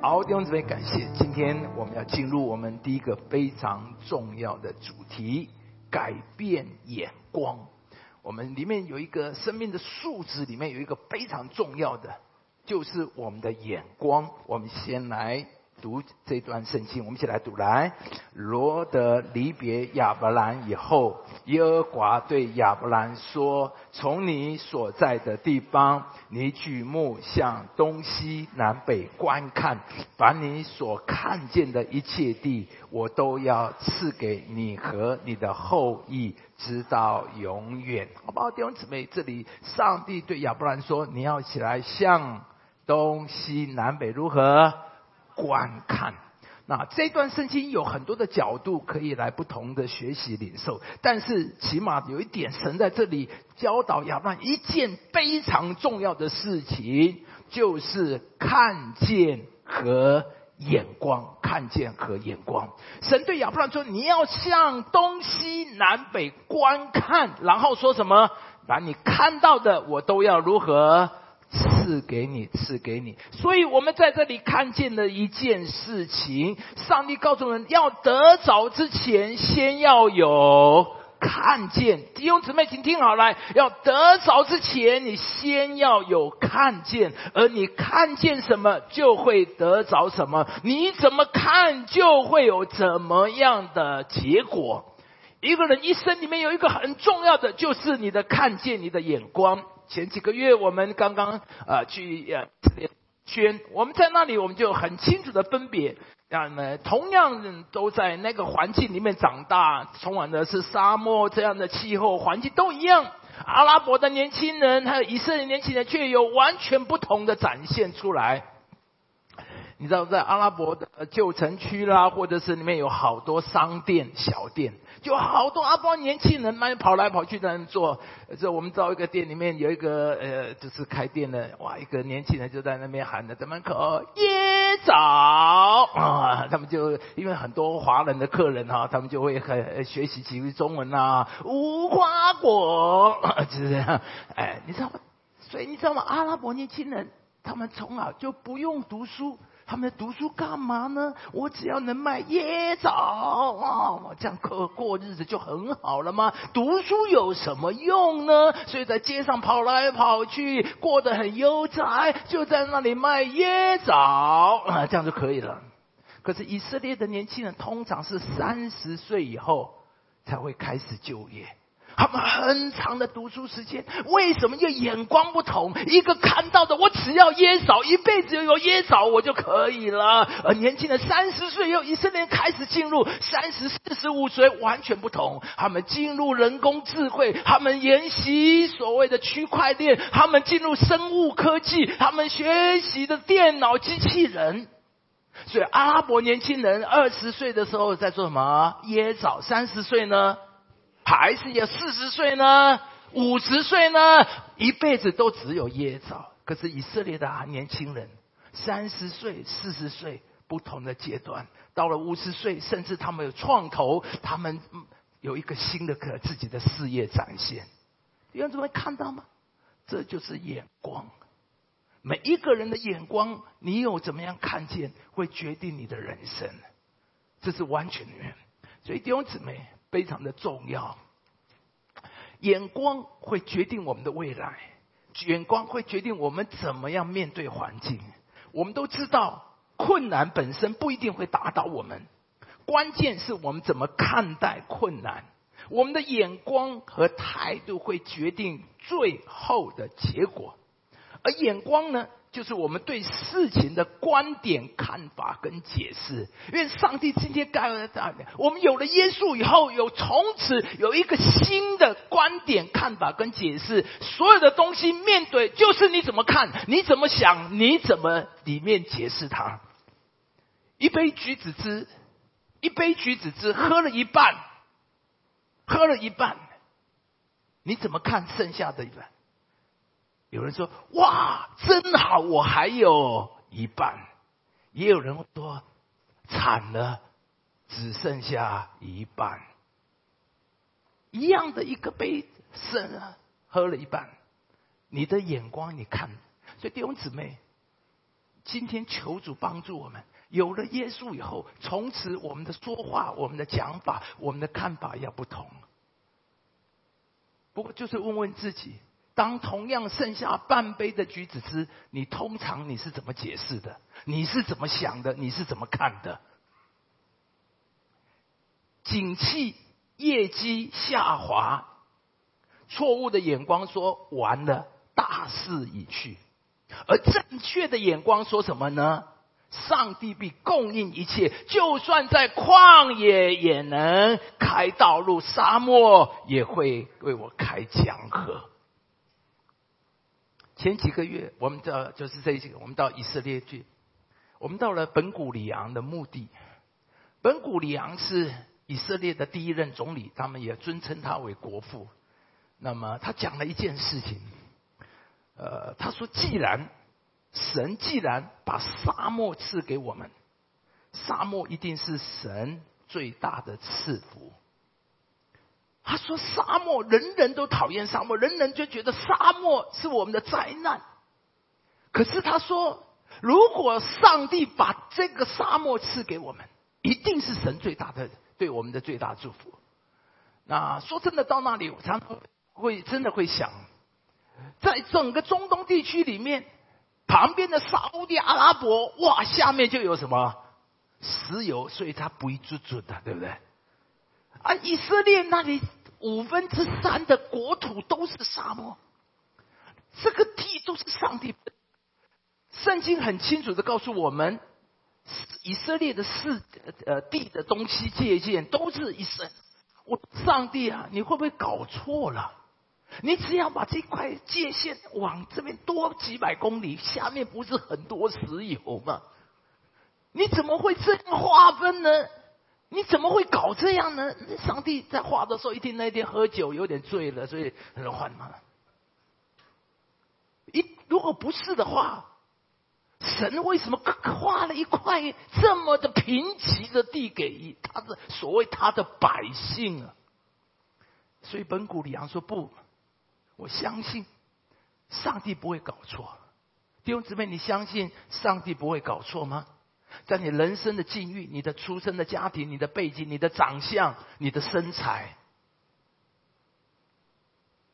好，弟兄姊妹，感谢。今天我们要进入我们第一个非常重要的主题——改变眼光。我们里面有一个生命的素质，里面有一个非常重要的，就是我们的眼光。我们先来。读这段圣经，我们一起来读。来，罗德离别亚伯兰以后，耶和华对亚伯兰说：“从你所在的地方，你举目向东西南北观看，把你所看见的一切地，我都要赐给你和你的后裔，直到永远。”好不好，弟兄姊妹？这里上帝对亚伯兰说：“你要起来向东西南北如何？”观看，那这段圣经有很多的角度可以来不同的学习领受，但是起码有一点，神在这里教导亚伯拉一件非常重要的事情，就是看见和眼光，看见和眼光。神对亚伯拉说：“你要向东西南北观看，然后说什么？把你看到的，我都要如何？”赐给你，赐给你。所以我们在这里看见了一件事情：上帝告诉人，要得着之前，先要有看见。弟兄姊妹，请听好了，要得着之前，你先要有看见。而你看见什么，就会得着什么。你怎么看，就会有怎么样的结果。一个人一生里面有一个很重要的，就是你的看见，你的眼光。前几个月我们刚刚呃去呃圈，我们在那里我们就很清楚的分别，那么同样都在那个环境里面长大，充满的是沙漠这样的气候环境都一样。阿拉伯的年轻人还有以色列年轻人却有完全不同的展现出来。你知道在阿拉伯的旧城区啦，或者是里面有好多商店小店。就好多阿波年轻人嘛，跑来跑去在那做。这我们到一个店里面，有一个呃，就是开店的，哇，一个年轻人就在那边喊着，在门口椰枣啊，他们就因为很多华人的客人哈，他们就会很学习几句中文啊，无花果就是这样。哎，你知道吗？所以你知道吗？阿拉伯年轻人他们从小就不用读书。他们读书干嘛呢？我只要能卖椰枣啊，这样过过日子就很好了吗？读书有什么用呢？所以在街上跑来跑去，过得很悠哉，就在那里卖椰枣啊，这样就可以了。可是以色列的年轻人通常是三十岁以后才会开始就业。他们很长的读书时间，为什么又眼光不同？一个看到的，我只要椰枣，一辈子有椰枣我就可以了。而年轻人三十岁又以色列开始进入三十四十五岁，完全不同。他们进入人工智慧，他们研习所谓的区块链，他们进入生物科技，他们学习的电脑机器人。所以阿拉伯年轻人二十岁的时候在做什么？椰枣。三十岁呢？还是要四十岁呢？五十岁呢？一辈子都只有椰枣。可是以色列的年轻人，三十岁、四十岁不同的阶段，到了五十岁，甚至他们有创投，他们有一个新的可自己的事业展现。有人怎么看到吗？这就是眼光。每一个人的眼光，你有怎么样看见，会决定你的人生。这是完全的。所以弟兄姊妹。非常的重要，眼光会决定我们的未来，眼光会决定我们怎么样面对环境。我们都知道，困难本身不一定会打倒我们，关键是我们怎么看待困难。我们的眼光和态度会决定最后的结果，而眼光呢？就是我们对事情的观点、看法跟解释。因为上帝今天盖了大我们有了耶稣以后，有从此有一个新的观点、看法跟解释。所有的东西面对，就是你怎么看，你怎么想，你怎么里面解释它。一杯橘子汁，一杯橘子汁喝了一半，喝了一半，你怎么看剩下的一半？有人说：“哇，真好，我还有一半。”也有人说：“惨了，只剩下一半。”一样的一个杯子，喝了一半，你的眼光你看，所以弟兄姊妹，今天求主帮助我们，有了耶稣以后，从此我们的说话、我们的讲法、我们的看法要不同。不过就是问问自己，当同样剩下半杯的橘子汁，你通常你是怎么解释的？你是怎么想的？你是怎么看的？景气业绩下滑，错误的眼光说完了，大势已去。而正确的眼光说什么呢？上帝必供应一切，就算在旷野也能开道路，沙漠也会为我开江河。前几个月，我们到就是这几个，我们到以色列去，我们到了本古里昂的墓地。本古里昂是以色列的第一任总理，他们也尊称他为国父。那么他讲了一件事情。呃，他说：“既然神既然把沙漠赐给我们，沙漠一定是神最大的赐福。”他说：“沙漠人人都讨厌沙漠，人人就觉得沙漠是我们的灾难。可是他说，如果上帝把这个沙漠赐给我们，一定是神最大的对我们的最大祝福。那说真的，到那里我常常会真的会想。”在整个中东地区里面，旁边的沙地阿拉伯，哇，下面就有什么石油，所以它不一准准的，对不对？啊，以色列那里五分之三的国土都是沙漠，这个地都是上帝。圣经很清楚的告诉我们，以色列的四呃地的东西界限都是一生。我上帝啊，你会不会搞错了？你只要把这块界限往这边多几百公里，下面不是很多石油吗？你怎么会这样划分呢？你怎么会搞这样呢？上帝在画的时候，一定那天喝酒有点醉了，所以换嘛。一如果不是的话，神为什么画了一块这么的贫瘠的地给他的所谓他的百姓啊？所以本古里昂说不。我相信上帝不会搞错，弟兄姊妹，你相信上帝不会搞错吗？在你人生的境遇、你的出生的家庭、你的背景、你的长相、你的身材、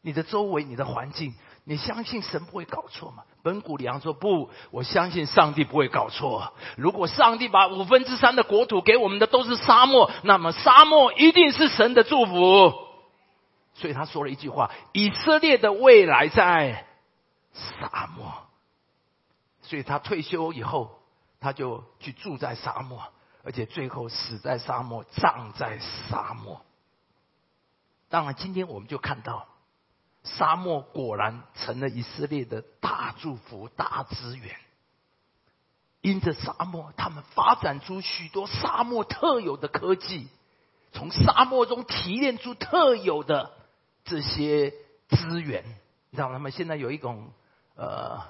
你的周围、你的环境，你相信神不会搞错吗？本古里昂说不，我相信上帝不会搞错。如果上帝把五分之三的国土给我们的都是沙漠，那么沙漠一定是神的祝福。所以他说了一句话：“以色列的未来在沙漠。”所以他退休以后，他就去住在沙漠，而且最后死在沙漠，葬在沙漠。当然，今天我们就看到，沙漠果然成了以色列的大祝福、大资源。因着沙漠，他们发展出许多沙漠特有的科技，从沙漠中提炼出特有的。这些资源，你知道他们现在有一种呃，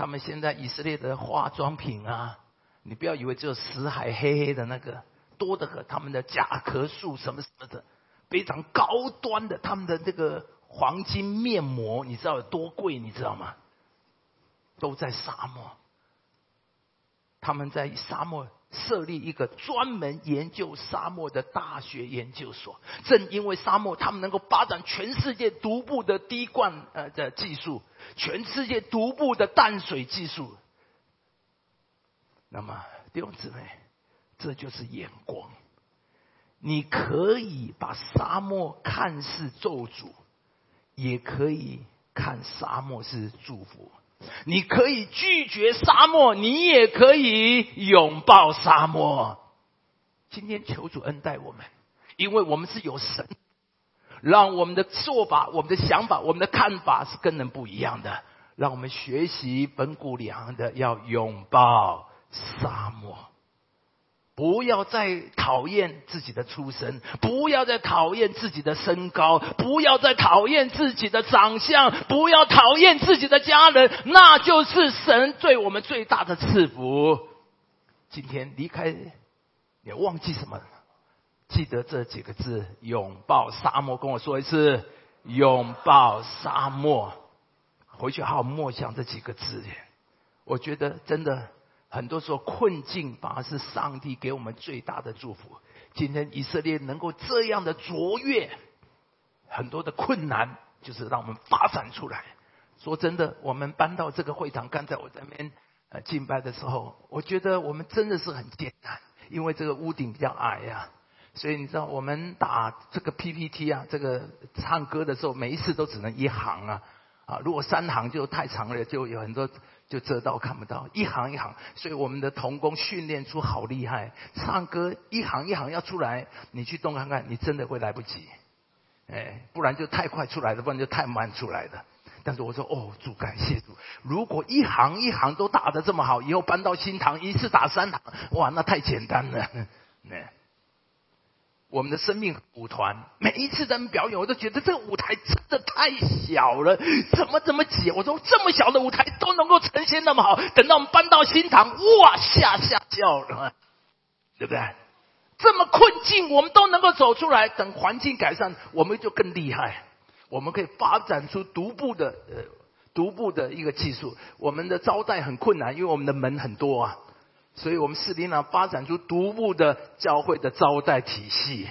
他们现在以色列的化妆品啊，你不要以为只有死海黑黑的那个，多的很，他们的甲壳素什么什么的，非常高端的，他们的这个黄金面膜，你知道有多贵？你知道吗？都在沙漠，他们在沙漠。设立一个专门研究沙漠的大学研究所，正因为沙漠，他们能够发展全世界独步的滴灌呃的技术，全世界独步的淡水技术。那么弟兄姊妹，这就是眼光。你可以把沙漠看似咒诅，也可以看沙漠是祝福。你可以拒绝沙漠，你也可以拥抱沙漠。今天求主恩待我们，因为我们是有神，让我们的做法、我们的想法、我们的看法是跟人不一样的。让我们学习本古良的，要拥抱沙漠。不要再讨厌自己的出身，不要再讨厌自己的身高，不要再讨厌自己的长相，不要讨厌自己的家人，那就是神对我们最大的赐福。今天离开，也忘记什么？记得这几个字：拥抱沙漠。跟我说一次：拥抱沙漠。回去好好默想这几个字。我觉得真的很多时候困境反而是上帝给我们最大的祝福。今天以色列能够这样的卓越，很多的困难就是让我们发展出来。说真的，我们搬到这个会堂，刚才我在那边呃敬拜的时候，我觉得我们真的是很艰难，因为这个屋顶比较矮呀。所以你知道，我们打这个 PPT 啊，这个唱歌的时候，每一次都只能一行啊，啊，如果三行就太长了，就有很多就遮到看不到，一行一行。所以我们的童工训练出好厉害，唱歌一行一行要出来，你去动看看，你真的会来不及，哎，不然就太快出来的，不然就太慢出来的。但是我说哦，主感谢主，如果一行一行都打得这么好，以后搬到新堂一次打三行，哇，那太简单了，那。我们的生命舞团，每一次他们表演，我都觉得这个舞台真的太小了，怎么怎么挤？我说这么小的舞台都能够呈现那么好，等到我们搬到新堂，哇，吓吓叫了，对不对？这么困境，我们都能够走出来。等环境改善，我们就更厉害，我们可以发展出独步的呃独步的一个技术。我们的招待很困难，因为我们的门很多啊。所以我们士林呢发展出独步的教会的招待体系，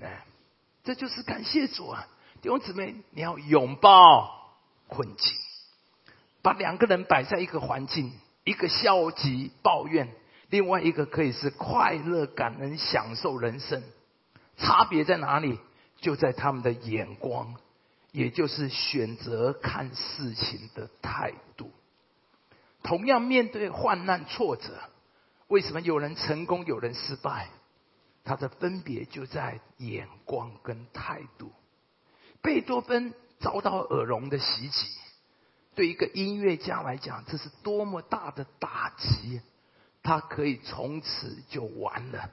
哎，这就是感谢主啊！弟兄姊妹，你要拥抱困境，把两个人摆在一个环境，一个消极抱怨，另外一个可以是快乐感恩享受人生，差别在哪里？就在他们的眼光，也就是选择看事情的态度。同样面对患难挫折。为什么有人成功，有人失败？他的分别就在眼光跟态度。贝多芬遭到耳聋的袭击，对一个音乐家来讲，这是多么大的打击！他可以从此就完了。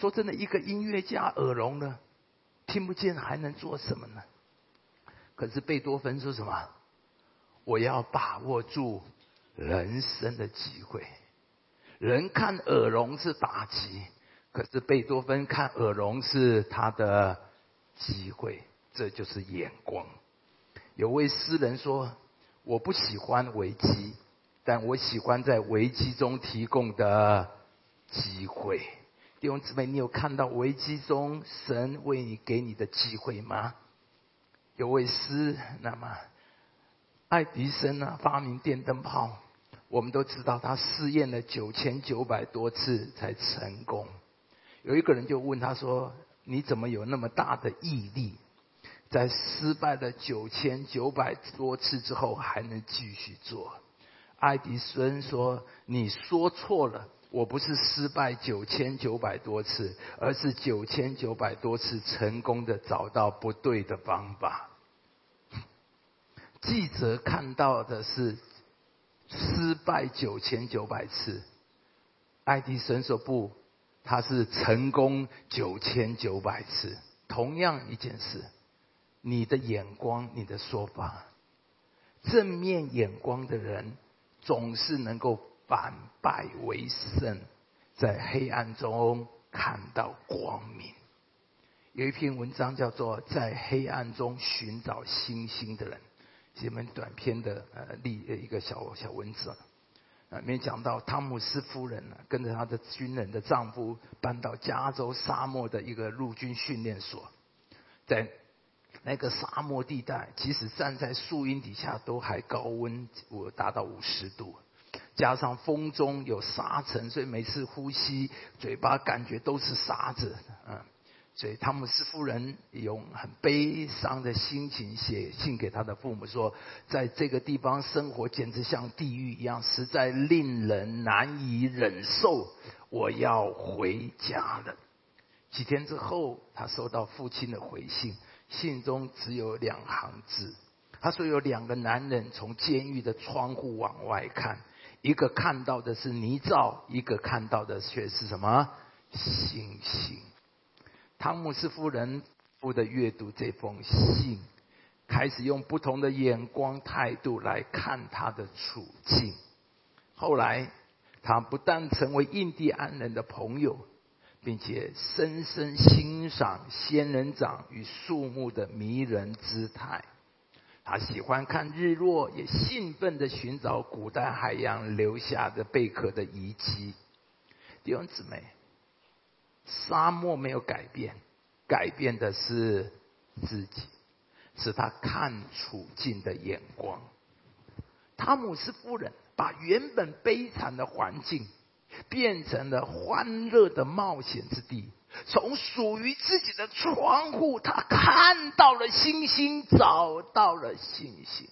说真的，一个音乐家耳聋了，听不见，还能做什么呢？可是贝多芬说什么？我要把握住人生的机会。人看耳聋是打击，可是贝多芬看耳聋是他的机会，这就是眼光。有位诗人说：“我不喜欢危机，但我喜欢在危机中提供的机会。”弟兄姊妹，你有看到危机中神为你给你的机会吗？有位诗，那么爱迪生呢，发明电灯泡。我们都知道，他试验了九千九百多次才成功。有一个人就问他说：“你怎么有那么大的毅力，在失败了九千九百多次之后还能继续做？”爱迪生说：“你说错了，我不是失败九千九百多次，而是九千九百多次成功的找到不对的方法。” 记者看到的是。失败九千九百次，爱迪生说不，他是成功九千九百次。同样一件事，你的眼光，你的说法，正面眼光的人总是能够反败为胜，在黑暗中看到光明。有一篇文章叫做《在黑暗中寻找星星的人》。几本短篇的呃例一个小小文字，啊，里面讲到汤姆斯夫人呢，跟着她的军人的丈夫搬到加州沙漠的一个陆军训练所，在那个沙漠地带，即使站在树荫底下都还高温，我达到五十度，加上风中有沙尘，所以每次呼吸嘴巴感觉都是沙子，嗯。所以汤姆斯夫人用很悲伤的心情写信给他的父母说：“在这个地方生活简直像地狱一样，实在令人难以忍受。我要回家了。”几天之后，他收到父亲的回信，信中只有两行字。他说：“有两个男人从监狱的窗户往外看，一个看到的是泥沼，一个看到的却是什么星星。”汤姆斯夫人不的阅读这封信，开始用不同的眼光态度来看他的处境。后来，他不但成为印第安人的朋友，并且深深欣赏仙人掌与树木的迷人姿态。他喜欢看日落，也兴奋地寻找古代海洋留下的贝壳的遗迹。弟兄姊妹，沙漠没有改变，改变的是自己，是他看处境的眼光。汤姆斯夫人把原本悲惨的环境变成了欢乐的冒险之地。从属于自己的窗户，他看到了星星，找到了星星。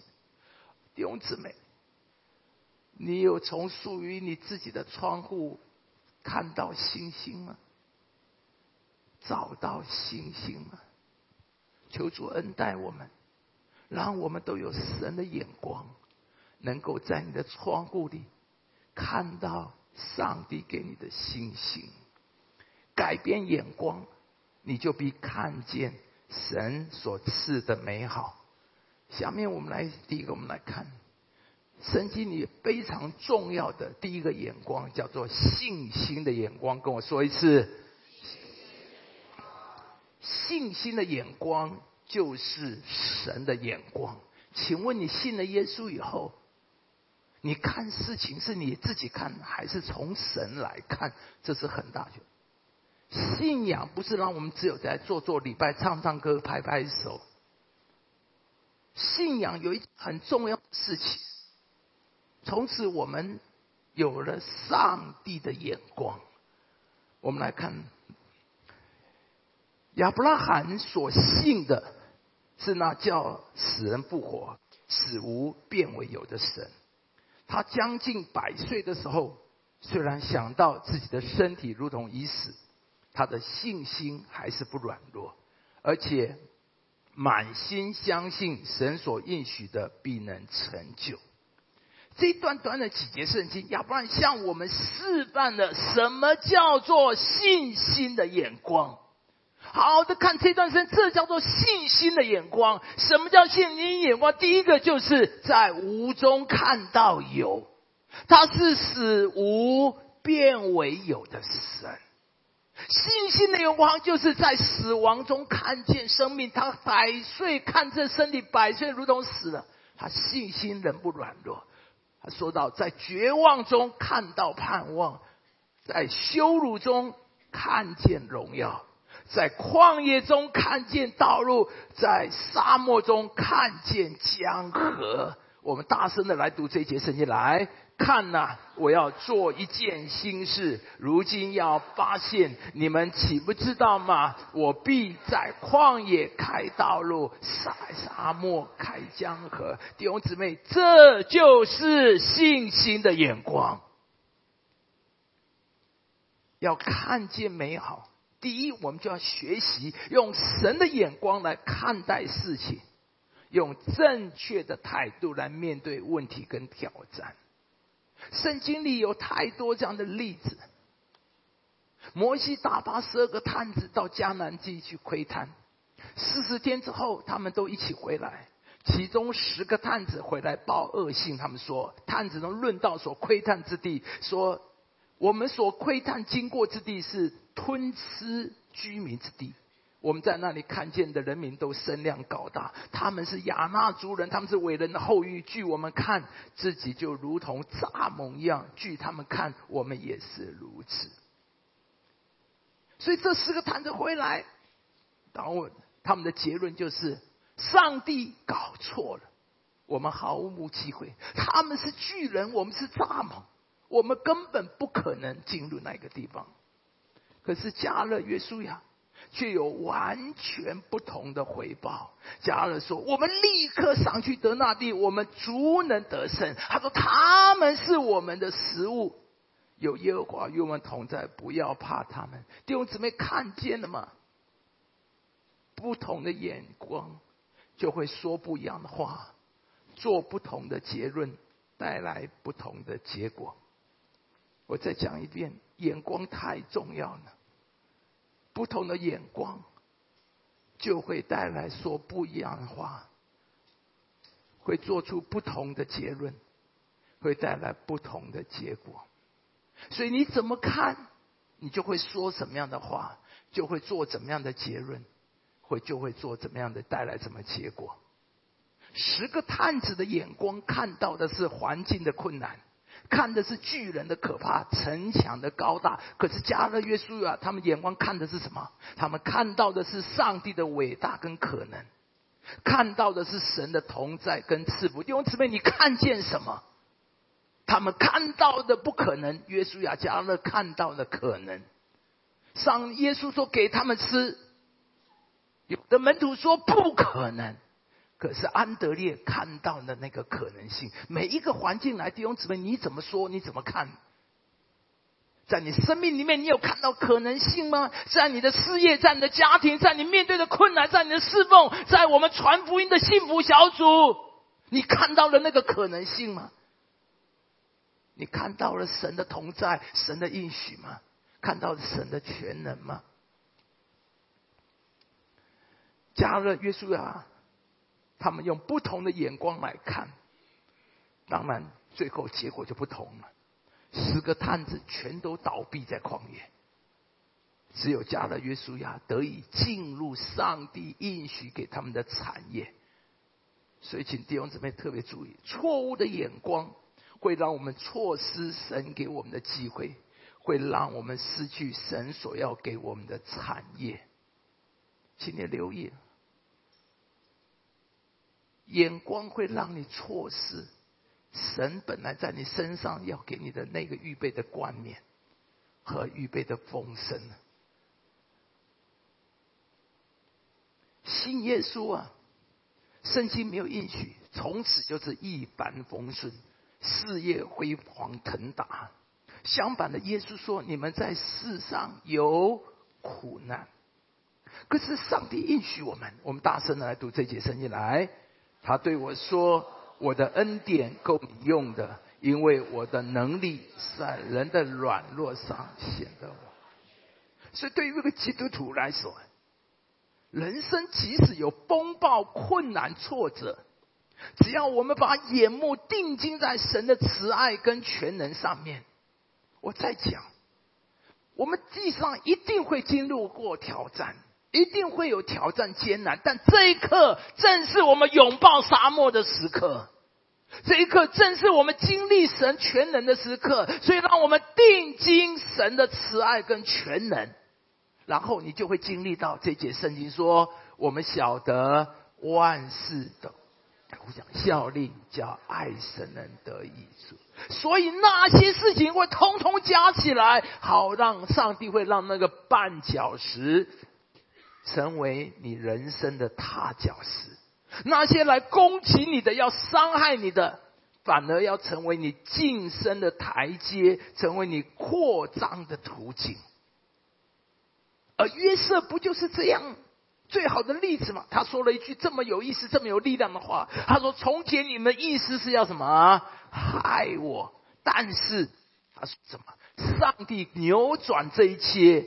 弟兄姊妹，你有从属于你自己的窗户看到星星吗？找到星星吗？求主恩待我们，让我们都有神的眼光，能够在你的窗户里看到上帝给你的星星。改变眼光，你就必看见神所赐的美好。下面我们来，第一个我们来看，圣经里非常重要的第一个眼光，叫做信心的眼光。跟我说一次，信心的眼光就是神的眼光。请问你信了耶稣以后，你看事情是你自己看，还是从神来看？这是很大的。信仰不是让我们只有在做做礼拜、唱唱歌、拍拍手。信仰有一很重要的事情，从此我们有了上帝的眼光。我们来看亚伯拉罕所信的是那叫死人复活、死无变为有的神。他将近百岁的时候，虽然想到自己的身体如同已死。他的信心还是不软弱，而且满心相信神所应许的必能成就。这一段短短几节圣经，亚伯拉罕向我们示范了什么叫做信心的眼光。好的，看这段圣这叫做信心的眼光。什么叫信心眼光？第一个就是在无中看到有，他是使无变为有的神。信心的眼光，就是在死亡中看见生命。他百岁看这身体百岁如同死了，他信心仍不软弱。他说到，在绝望中看到盼望，在羞辱中看见荣耀，在旷野中看见道路，在沙漠中看见江河。我们大声的来读这节圣经来。看呐，我要做一件新事，如今要发现，你们岂不知道吗？我必在旷野开道路，沙沙漠开江河。弟兄姊妹，这就是信心的眼光。要看见美好，第一，我们就要学习用神的眼光来看待事情，用正确的态度来面对问题跟挑战。圣经里有太多这样的例子。摩西打发十二个探子到迦南地去窥探，四十天之后，他们都一起回来。其中十个探子回来报恶信，他们说：探子能论到所窥探之地，说我们所窥探经过之地是吞吃居民之地。我们在那里看见的人民都身量高大，他们是亚纳族人，他们是伟人的后裔。据我们看，自己就如同蚱蜢一样；据他们看，我们也是如此。所以这四个坛子回来，然后他们的结论就是：上帝搞错了，我们毫无机会。他们是巨人，我们是蚱蜢，我们根本不可能进入那个地方。可是加勒约书亚。却有完全不同的回报。加勒说：“我们立刻上去得那地，我们足能得胜。”他说：“他们是我们的食物，有耶和华与我们同在，不要怕他们。”弟兄姊妹看见了吗？不同的眼光就会说不一样的话，做不同的结论，带来不同的结果。我再讲一遍，眼光太重要了。不同的眼光，就会带来说不一样的话，会做出不同的结论，会带来不同的结果。所以你怎么看，你就会说什么样的话，就会做怎么样的结论，会就会做怎么样的带来什么结果。十个探子的眼光看到的是环境的困难，看的是巨人的可怕、城墙的高大。可是加勒约书亚他们眼光看的是什么？他们看到的是上帝的伟大跟可能，看到的是神的同在跟赐福。弟兄姊妹，你看见什么？他们看到的不可能，约书亚加勒看到的可能。上耶稣说给他们吃，有的门徒说不可能。可是安德烈看到的那个可能性，每一个环境来弟兄姊妹，你怎么说？你怎么看？在你生命里面，你有看到可能性吗？在你的事业，在你的家庭，在你面对的困难，在你的侍奉，在我们传福音的幸福小组，你看到了那个可能性吗？你看到了神的同在，神的应许吗？看到了神的全能吗？加勒约书亚。他们用不同的眼光来看，当然最后结果就不同了。十个探子全都倒闭在旷野，只有加勒约书亚得以进入上帝应许给他们的产业。所以，请弟兄姊妹特别注意：错误的眼光会让我们错失神给我们的机会，会让我们失去神所要给我们的产业。请你留意。眼光会让你错失神本来在你身上要给你的那个预备的冠冕和预备的丰盛。信耶稣啊，圣经没有应许从此就是一帆风顺、事业辉煌腾达。相反的，耶稣说：“你们在世上有苦难。”可是上帝应许我们，我们大声的来读这节圣经来。他对我说：“我的恩典够你用的，因为我的能力在人的软弱上显得我。”所以，对于一个基督徒来说，人生即使有风暴、困难、挫折，只要我们把眼目定睛在神的慈爱跟全能上面，我在讲，我们地上一定会经历过挑战。一定会有挑战艰难，但这一刻正是我们拥抱沙漠的时刻，这一刻正是我们经历神全能的时刻。所以，让我们定睛神的慈爱跟全能，然后你就会经历到这节圣经说：“我们晓得万事的，我讲效力叫爱神人得益处。”所以那些事情会通通加起来，好让上帝会让那个绊脚石。成为你人生的踏脚石，那些来攻击你的、要伤害你的，反而要成为你晋升的台阶，成为你扩张的途径。而约瑟不就是这样最好的例子吗？他说了一句这么有意思、这么有力量的话。他说：“从前你们意思是要什么？害我，但是他说什么？上帝扭转这一切。”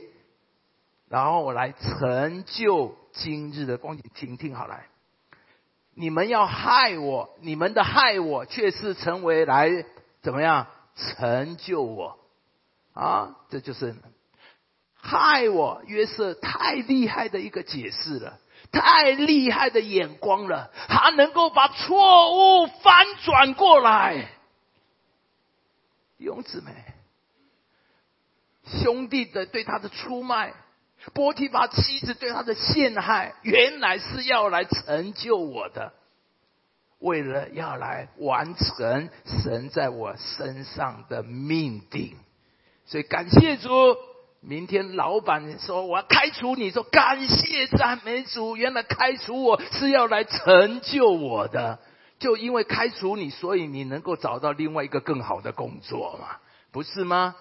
然后我来成就今日的光景，听听好来。你们要害我，你们的害我却是成为来怎么样成就我啊？这就是害我。约瑟太厉害的一个解释了，太厉害的眼光了，他能够把错误翻转过来。勇子们，兄弟的对他的出卖。波提法妻子对他的陷害，原来是要来成就我的，为了要来完成神在我身上的命定。所以感谢主，明天老板说我要开除你，说感谢赞美主，原来开除我是要来成就我的。就因为开除你，所以你能够找到另外一个更好的工作嘛？不是吗？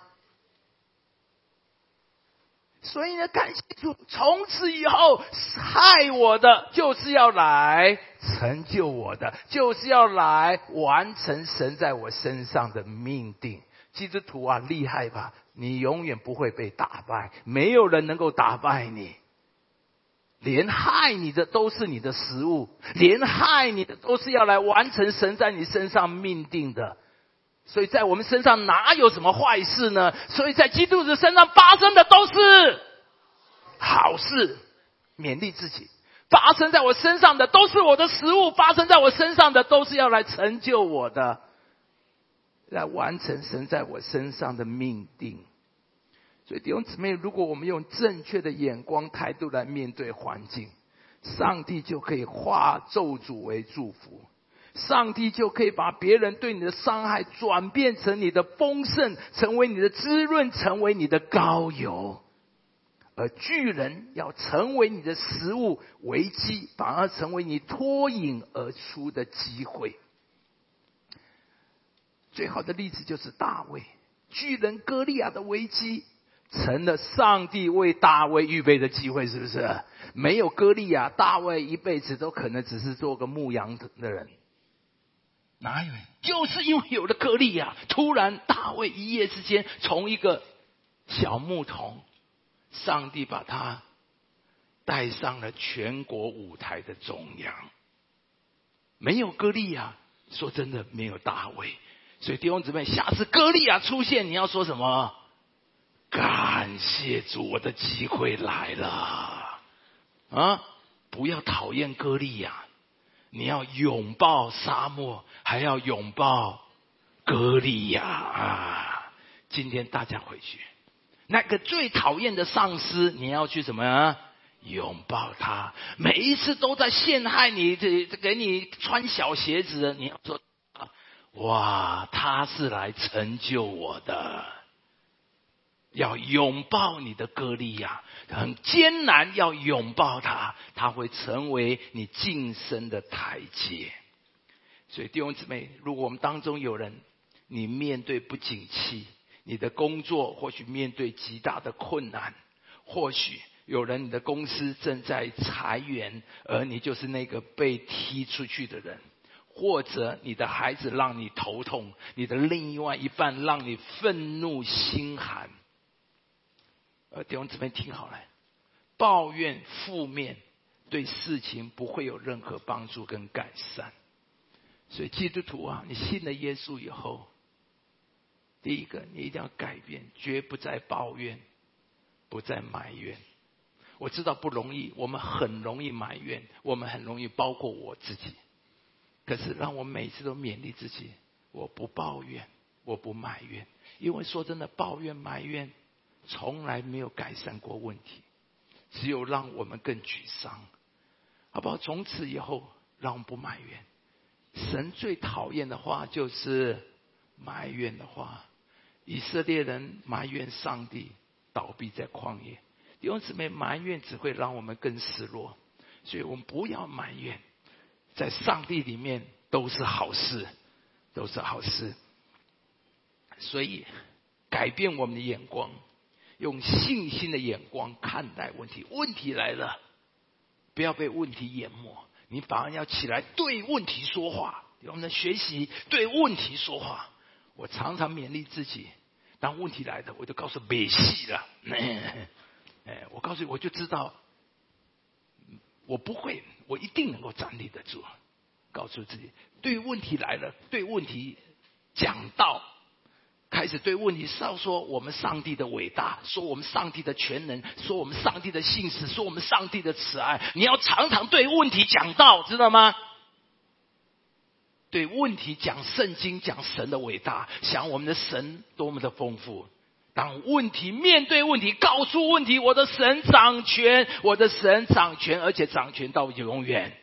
所以呢，感谢主，从此以后害我的，就是要来成就我的，就是要来完成神在我身上的命定。基督徒啊，厉害吧？你永远不会被打败，没有人能够打败你。连害你的都是你的食物，连害你的都是要来完成神在你身上命定的。所以在我们身上哪有什么坏事呢？所以在基督徒身上发生的都是好事，勉励自己，发生在我身上的都是我的食物，发生在我身上的都是要来成就我的，来完成神在我身上的命定。所以弟兄姊妹，如果我们用正确的眼光态度来面对环境，上帝就可以化咒诅为祝福，上帝就可以把别人对你的伤害转变成你的丰盛，成为你的滋润，成为你的高油。而巨人要成为你的食物，危机反而成为你脱颖而出的机会。最好的例子就是大卫，巨人歌利亚的危机，成了上帝为大卫预备的机会，是不是？没有歌利亚，大卫一辈子都可能只是做个牧羊的人。哪有？就是因为有了歌利亚，突然大卫一夜之间从一个小牧童。上帝把他带上了全国舞台的中央。没有歌利亚，说真的，没有大卫。所以弟兄姊妹，下次歌利亚出现，你要说什么？感谢主，我的机会来了。啊，不要讨厌歌利亚，你要拥抱沙漠，还要拥抱歌利亚啊！今天大家回去。那个最讨厌的上司，你要去怎么拥抱他？每一次都在陷害你，这给你穿小鞋子，你要说啊，哇，他是来成就我的。要拥抱你的歌利亚，很艰难，要拥抱他，他会成为你晋升的台阶。所以弟兄姊妹，如果我们当中有人，你面对不景气。你的工作或许面对极大的困难，或许有人你的公司正在裁员，而你就是那个被踢出去的人，或者你的孩子让你头痛，你的另外一半让你愤怒心寒。呃，弟兄姊妹听好了，抱怨负面对事情不会有任何帮助跟改善。所以基督徒啊，你信了耶稣以后。第一个，你一定要改变，绝不再抱怨，不再埋怨。我知道不容易，我们很容易埋怨，我们很容易，包括我自己。可是，让我每次都勉励自己，我不抱怨，我不埋怨，因为说真的，抱怨埋怨从来没有改善过问题，只有让我们更沮丧，好不好？从此以后，让我们不埋怨。神最讨厌的话就是埋怨的话。以色列人埋怨上帝倒闭在旷野，弟兄姊妹埋怨只会让我们更失落，所以我们不要埋怨，在上帝里面都是好事，都是好事。所以改变我们的眼光，用信心的眼光看待问题。问题来了，不要被问题淹没，你反而要起来对问题说话。我们的学习对问题说话。我常常勉励自己，当问题来的，我就告诉别戏了。哎，我告诉你，我就知道，我不会，我一定能够站立得住。告诉自己，对问题来了，对问题讲道，开始对问题上说我们上帝的伟大，说我们上帝的全能，说我们上帝的信实，说我们上帝的慈爱。你要常常对问题讲道，知道吗？对问题讲圣经，讲神的伟大，想我们的神多么的丰富。当问题面对问题，告诉问题，我的神掌权，我的神掌权，而且掌权到永远。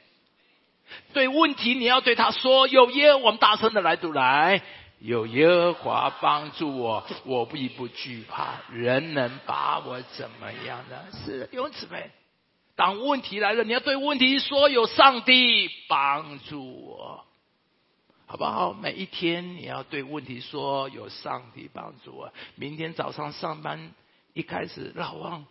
对问题，你要对他说：“有耶，我们大声的来读来，有耶和华帮助我，我必不惧怕。人能把我怎么样呢？”是弟兄姊妹，当问题来了，你要对问题说：“有上帝帮助我。”好不好？每一天你要对问题说有上帝帮助我。明天早上上班一开始，老王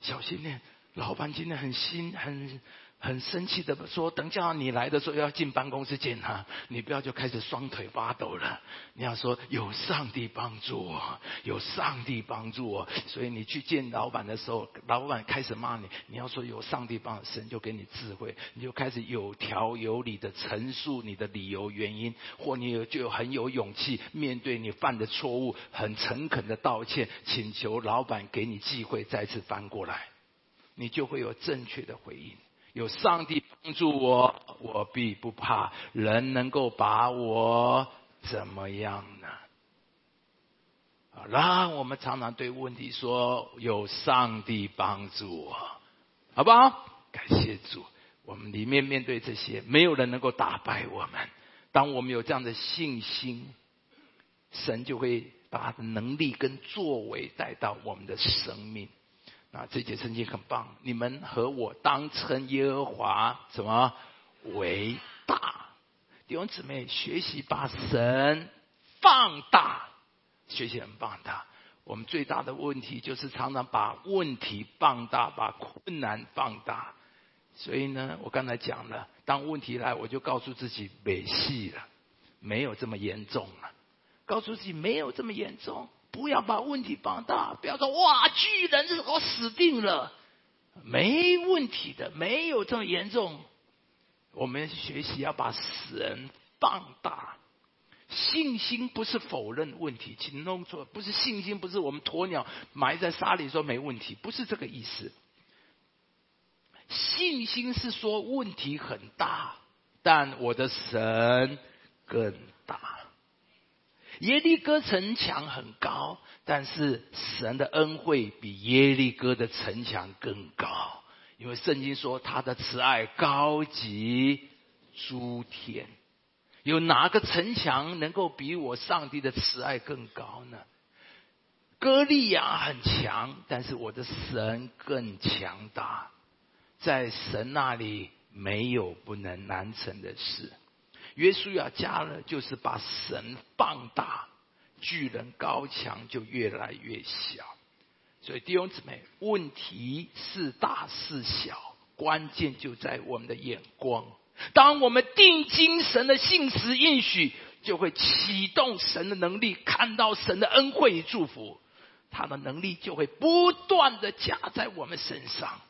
小心点，老板今天很新很。很生气的说：“等叫你来的时候要进办公室见他，你不要就开始双腿发抖了。你要说有上帝帮助我，有上帝帮助我。所以你去见老板的时候，老板开始骂你，你要说有上帝帮，神就给你智慧，你就开始有条有理的陈述你的理由原因，或你有就很有勇气面对你犯的错误，很诚恳的道歉，请求老板给你机会再次翻过来，你就会有正确的回应。”有上帝帮助我，我必不怕。人能够把我怎么样呢？啊，让我们常常对问题说：有上帝帮助我，好不好？感谢主。我们里面面对这些，没有人能够打败我们。当我们有这样的信心，神就会把能力跟作为带到我们的生命。那这节圣经很棒，你们和我当称耶和华什么为大？弟兄姊妹，学习把神放大，学习很放大。我们最大的问题就是常常把问题放大，把困难放大。所以呢，我刚才讲了，当问题来，我就告诉自己没戏了，没有这么严重了。告诉自己没有这么严重。不要把问题放大，不要说哇巨人我死定了，没问题的，没有这么严重。我们学习要把死人放大，信心不是否认问题，请弄错，不是信心，不是我们鸵鸟埋在沙里说没问题，不是这个意思。信心是说问题很大，但我的神更大。耶利哥城墙很高，但是神的恩惠比耶利哥的城墙更高，因为圣经说他的慈爱高及诸天。有哪个城墙能够比我上帝的慈爱更高呢？歌利亚很强，但是我的神更强大，在神那里没有不能难成的事。约书亚加了，就是把神放大，巨人高墙就越来越小。所以弟兄姊妹，问题是大是小，关键就在我们的眼光。当我们定睛神的信实应许，就会启动神的能力，看到神的恩惠与祝福，他的能力就会不断的加在我们身上。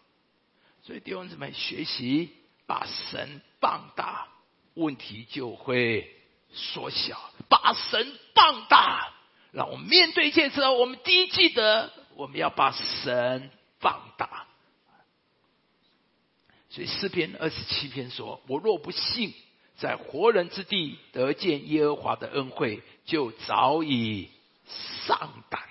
所以弟兄姊妹，学习把神放大。问题就会缩小，把神放大。让我们面对一切时候，我们第一记得我们要把神放大。所以诗篇二十七篇说：“我若不信，在活人之地得见耶和华的恩惠，就早已丧胆。”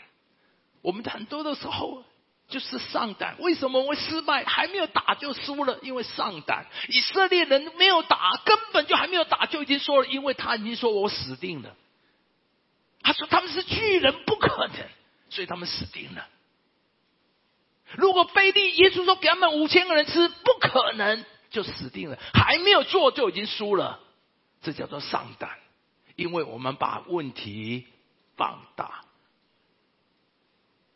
我们很多的时候。就是上胆，为什么会失败？还没有打就输了，因为上胆。以色列人没有打，根本就还没有打，就已经说了，因为他已经说我死定了。他说他们是巨人，不可能，所以他们死定了。如果非利耶稣说给他们五千个人吃，不可能，就死定了。还没有做就已经输了，这叫做上胆，因为我们把问题放大。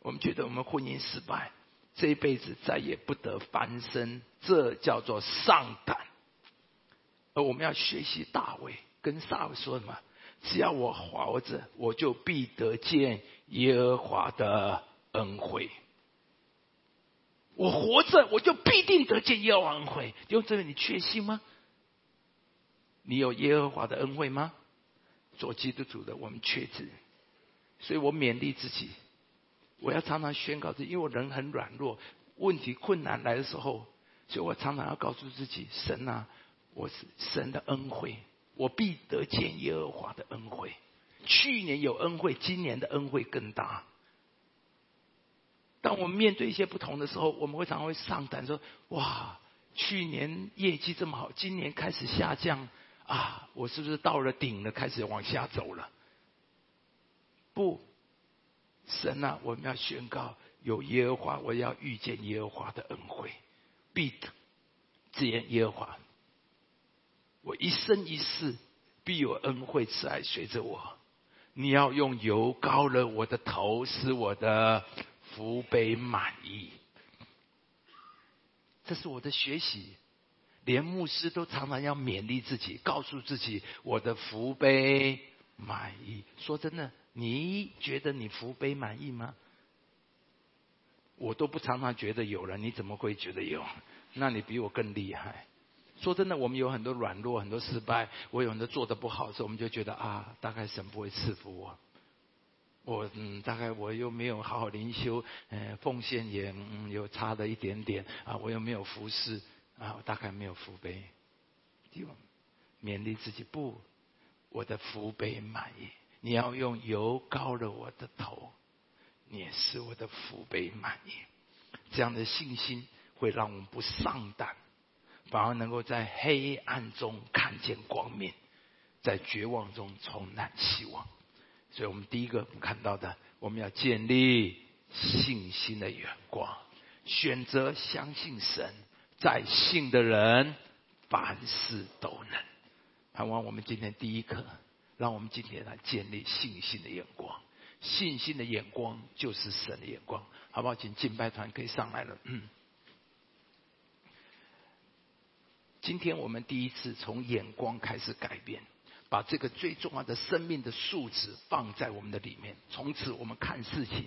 我们觉得我们婚姻失败，这一辈子再也不得翻身，这叫做上胆。而我们要学习大卫，跟大卫说什么？只要我活着，我就必得见耶和华的恩惠。我活着，我就必定得见耶和华恩惠。弟兄姊妹，你确信吗？你有耶和华的恩惠吗？做基督徒的，我们确知。所以我勉励自己。我要常常宣告自己，因为我人很软弱，问题困难来的时候，所以我常常要告诉自己：神啊，我是神的恩惠，我必得见耶和华的恩惠。去年有恩惠，今年的恩惠更大。当我们面对一些不同的时候，我们会常常会上胆说：哇，去年业绩这么好，今年开始下降啊，我是不是到了顶了，开始往下走了？不。神啊，我们要宣告有耶和华，我要遇见耶和华的恩惠，必只言耶和华。我一生一世必有恩惠慈爱随着我。你要用油膏了我的头，使我的福杯满意。这是我的学习，连牧师都常常要勉励自己，告诉自己我的福杯满意。说真的。你觉得你福杯满意吗？我都不常常觉得有了，你怎么会觉得有？那你比我更厉害。说真的，我们有很多软弱，很多失败，我有很多做的不好的时候，我们就觉得啊，大概神不会赐福我。我嗯，大概我又没有好好灵修，嗯，奉献也嗯有差的一点点啊，我又没有服侍，啊，我大概没有福杯。弟兄，勉励自己不，我的福杯满意。你要用油膏了我的头，你也是我的福杯满意。这样的信心会让我们不丧胆，反而能够在黑暗中看见光明，在绝望中重燃希望。所以我们第一个看到的，我们要建立信心的眼光，选择相信神，在信的人凡事都能。盼望我们今天第一课，让我们今天来建立信心的眼光。信心的眼光就是神的眼光，好不好？请敬拜团可以上来了。嗯，今天我们第一次从眼光开始改变。把这个最重要的生命的素质放在我们的里面，从此我们看事情，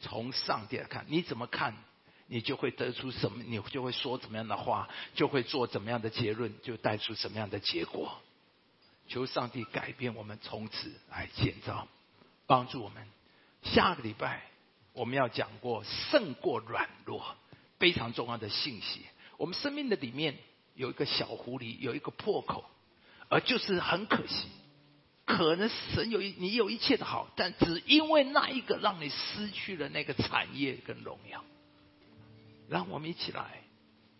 从上帝来看，你怎么看，你就会得出什么，你就会说怎么样的话，就会做怎么样的结论，就带出什么样的结果。求上帝改变我们，从此来建造，帮助我们。下个礼拜我们要讲过胜过软弱，非常重要的信息。我们生命的里面有一个小狐狸，有一个破口。而就是很可惜，可能神有一你有一切的好，但只因为那一个让你失去了那个产业跟荣耀。让我们一起来，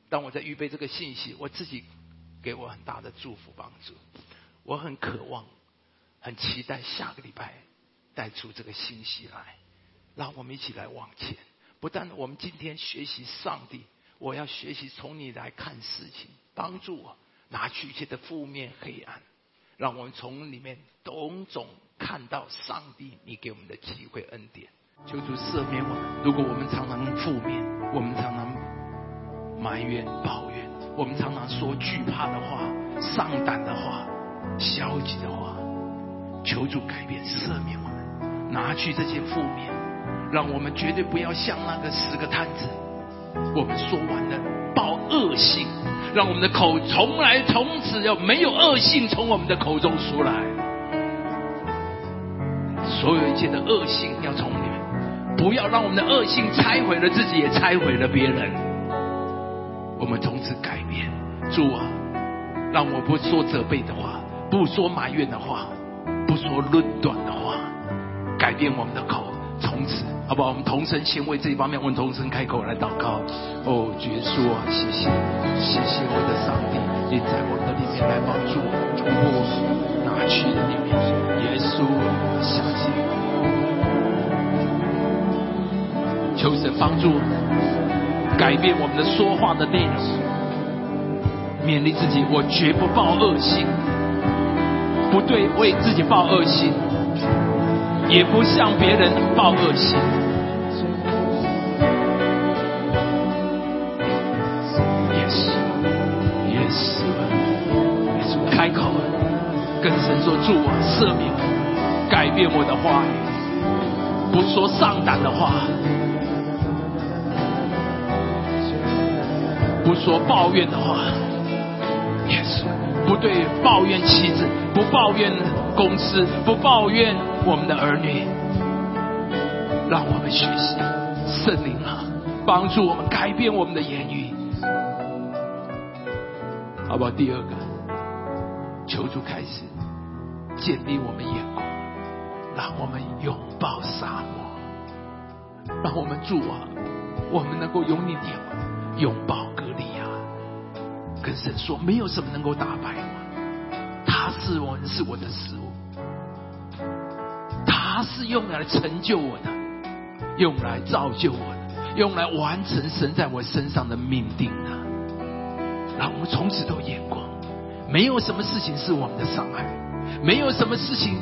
当我在预备这个信息，我自己给我很大的祝福帮助。我很渴望，很期待下个礼拜带出这个信息来，让我们一起来往前。不但我们今天学习上帝，我要学习从你来看事情，帮助我。拿去一切的负面黑暗，让我们从里面种种看到上帝你给我们的机会恩典。求主赦免我们，如果我们常常负面，我们常常埋怨抱怨，我们常常说惧怕的话、上胆的话、消极的话，求主改变赦免我们，拿去这些负面，让我们绝对不要像那个十个摊子，我们说完了报恶性。让我们的口从来从此要没有恶性从我们的口中出来，所有一切的恶性要从里面，不要让我们的恶性拆毁了自己，也拆毁了别人。我们从此改变，主啊，让我不说责备的话，不说埋怨的话，不说论断的话，改变我们的口，从此。好不好？我们同声先为这一方面，我们同声开口来祷告。哦，耶稣啊，谢谢，谢谢我的上帝，你在我的里面来帮助我，突破我拿去的里面。耶稣，相信，求神帮助，改变我们的说话的内容，勉励自己，我绝不报恶心，不对，为自己报恶心。也不向别人报恶心。Yes, yes, yes。开口，跟神说：“主啊，赦免，改变我的话语，不说上胆的话，不说抱怨的话。Yes，不对，抱怨妻子，不抱怨公司，不抱怨。”我们的儿女，让我们学习圣灵啊，帮助我们改变我们的言语，好不好？第二个，求助开始建立我们眼光，让我们拥抱沙漠，让我们主啊，我们能够永远拥抱格利亚，跟神说，没有什么能够打败，是我，是我的食物。他是用来成就我的，用来造就我的，用来完成神在我身上的命定的。让我们从此都眼光，没有什么事情是我们的伤害，没有什么事情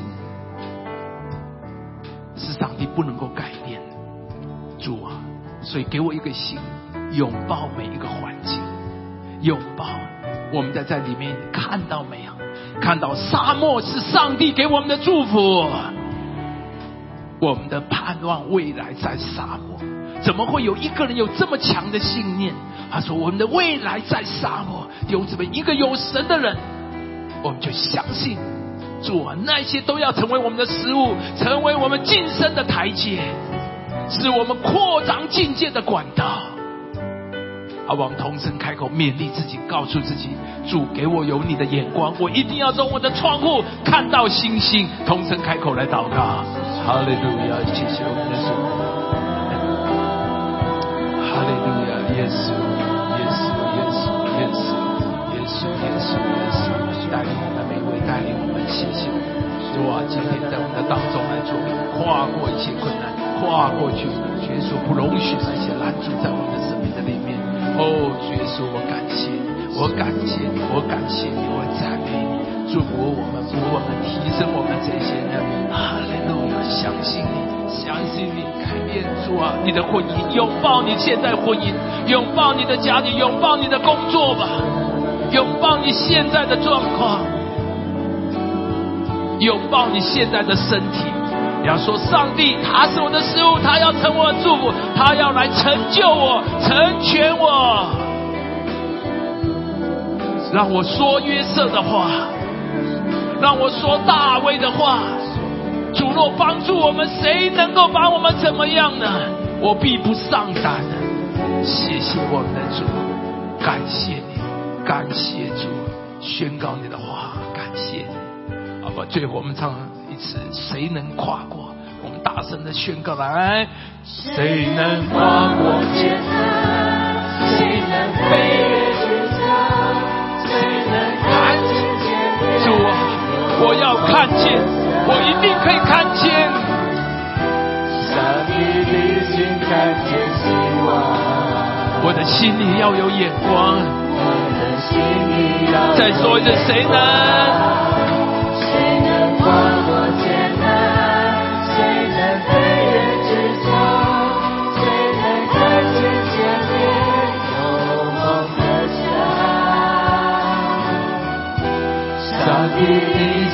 是上帝不能够改变的。主啊，所以给我一个心，拥抱每一个环境，拥抱我们在在里面看到没有？看到沙漠是上帝给我们的祝福。我们的盼望未来在沙漠，怎么会有一个人有这么强的信念？他说：“我们的未来在沙漠。”有这么一个有神的人，我们就相信主，那些都要成为我们的食物，成为我们晋升的台阶，是我们扩张境界的管道。阿王？同声开口勉励自己，告诉自己：主给我有你的眼光，我一定要从我的窗户看到星星。同声开口来祷告，哈利路亚！谢谢我们的主，哈利路亚！耶稣，耶稣，耶稣，耶稣，耶稣，耶稣，耶稣，带领我们每一位，带领我们，谢谢主啊！今天在我们的当中来做，跨过一切困难，跨过去，绝所不容许那些拦阻在我们的生命的里面。哦，主耶稣，我感谢你，我感谢你，我感谢你，我赞美你，祝福我们，祝福我们，提升我们这些人。哈利路亚，相信你，相信你，改变主啊！你的婚姻，拥抱你现在婚姻，拥抱你的家庭，拥抱你的工作吧，拥抱你现在的状况，拥抱你现在的身体。你要说上帝，他是我的师傅，他要成我的祝福，他要来成就我，成全我，让我说约瑟的话，让我说大卫的话。主若帮助我们，谁能够把我们怎么样呢？我必不上胆。谢谢我们的主，感谢你，感谢主，宣告你的话，感谢你。好吧，最后我们唱。谁能跨过？我们大声的宣告来！谁能跨过艰难？谁能飞越枝条？谁能看见？主啊，我要看见，我一定可以看见。上帝的心看见希望，我的心里要有眼光。我的心里要再说一次，谁能？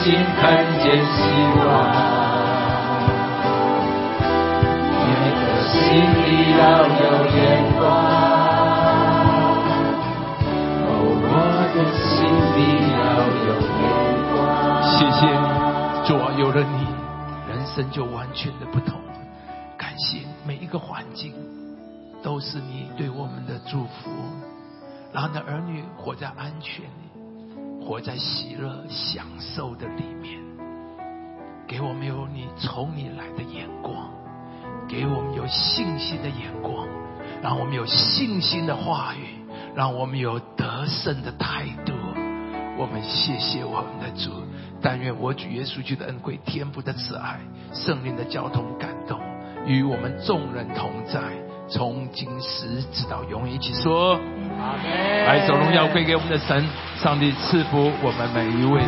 已经看见希望，你的心里要有眼光。哦，我的心里要有眼光。谢谢你，主啊，有了你，人生就完全的不同。感谢每一个环境都是你对我们的祝福，让的儿女活在安全里。活在喜乐、享受的里面，给我们有你从你来的眼光，给我们有信心的眼光，让我们有信心的话语，让我们有得胜的态度。我们谢谢我们的主，但愿我主耶稣基督的恩惠、天父的慈爱、圣灵的交通感动，与我们众人同在，从今时直到永远。一起说。来，走荣耀归给我们的神，上帝赐福我们每一位。